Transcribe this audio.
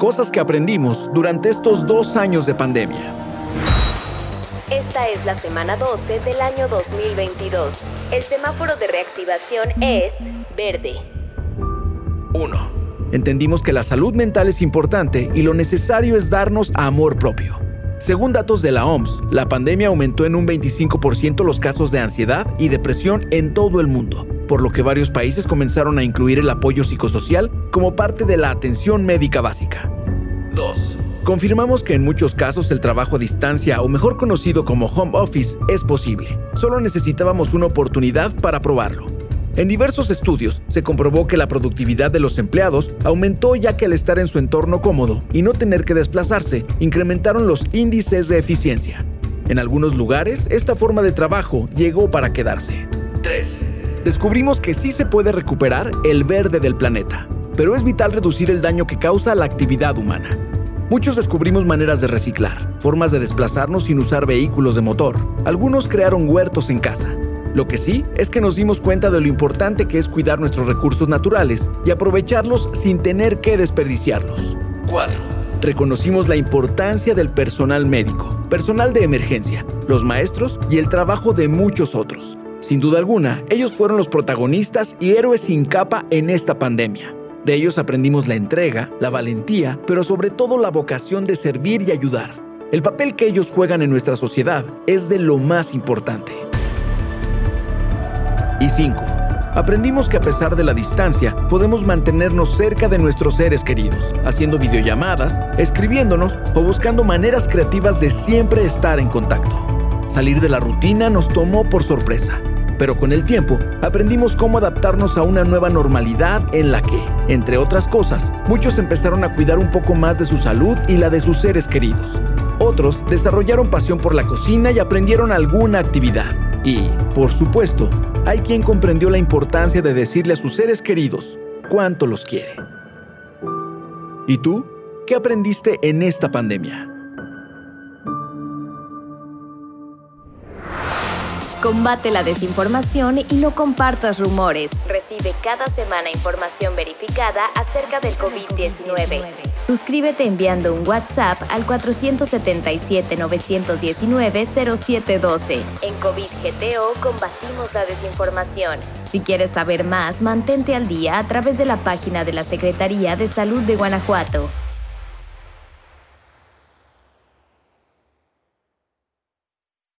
cosas que aprendimos durante estos dos años de pandemia. Esta es la semana 12 del año 2022. El semáforo de reactivación es verde. 1. Entendimos que la salud mental es importante y lo necesario es darnos amor propio. Según datos de la OMS, la pandemia aumentó en un 25% los casos de ansiedad y depresión en todo el mundo, por lo que varios países comenzaron a incluir el apoyo psicosocial como parte de la atención médica básica. 2. Confirmamos que en muchos casos el trabajo a distancia o mejor conocido como home office es posible. Solo necesitábamos una oportunidad para probarlo. En diversos estudios se comprobó que la productividad de los empleados aumentó ya que al estar en su entorno cómodo y no tener que desplazarse, incrementaron los índices de eficiencia. En algunos lugares, esta forma de trabajo llegó para quedarse. 3. Descubrimos que sí se puede recuperar el verde del planeta, pero es vital reducir el daño que causa la actividad humana. Muchos descubrimos maneras de reciclar, formas de desplazarnos sin usar vehículos de motor. Algunos crearon huertos en casa, lo que sí es que nos dimos cuenta de lo importante que es cuidar nuestros recursos naturales y aprovecharlos sin tener que desperdiciarlos. 4. Reconocimos la importancia del personal médico, personal de emergencia, los maestros y el trabajo de muchos otros. Sin duda alguna, ellos fueron los protagonistas y héroes sin capa en esta pandemia. De ellos aprendimos la entrega, la valentía, pero sobre todo la vocación de servir y ayudar. El papel que ellos juegan en nuestra sociedad es de lo más importante. Y 5. Aprendimos que a pesar de la distancia, podemos mantenernos cerca de nuestros seres queridos, haciendo videollamadas, escribiéndonos o buscando maneras creativas de siempre estar en contacto. Salir de la rutina nos tomó por sorpresa, pero con el tiempo aprendimos cómo adaptarnos a una nueva normalidad en la que, entre otras cosas, muchos empezaron a cuidar un poco más de su salud y la de sus seres queridos. Otros desarrollaron pasión por la cocina y aprendieron alguna actividad. Y, por supuesto, hay quien comprendió la importancia de decirle a sus seres queridos cuánto los quiere. ¿Y tú? ¿Qué aprendiste en esta pandemia? Combate la desinformación y no compartas rumores. Recibe cada semana información verificada acerca del COVID-19. Suscríbete enviando un WhatsApp al 477-919-0712. En COVID GTO combatimos la desinformación. Si quieres saber más, mantente al día a través de la página de la Secretaría de Salud de Guanajuato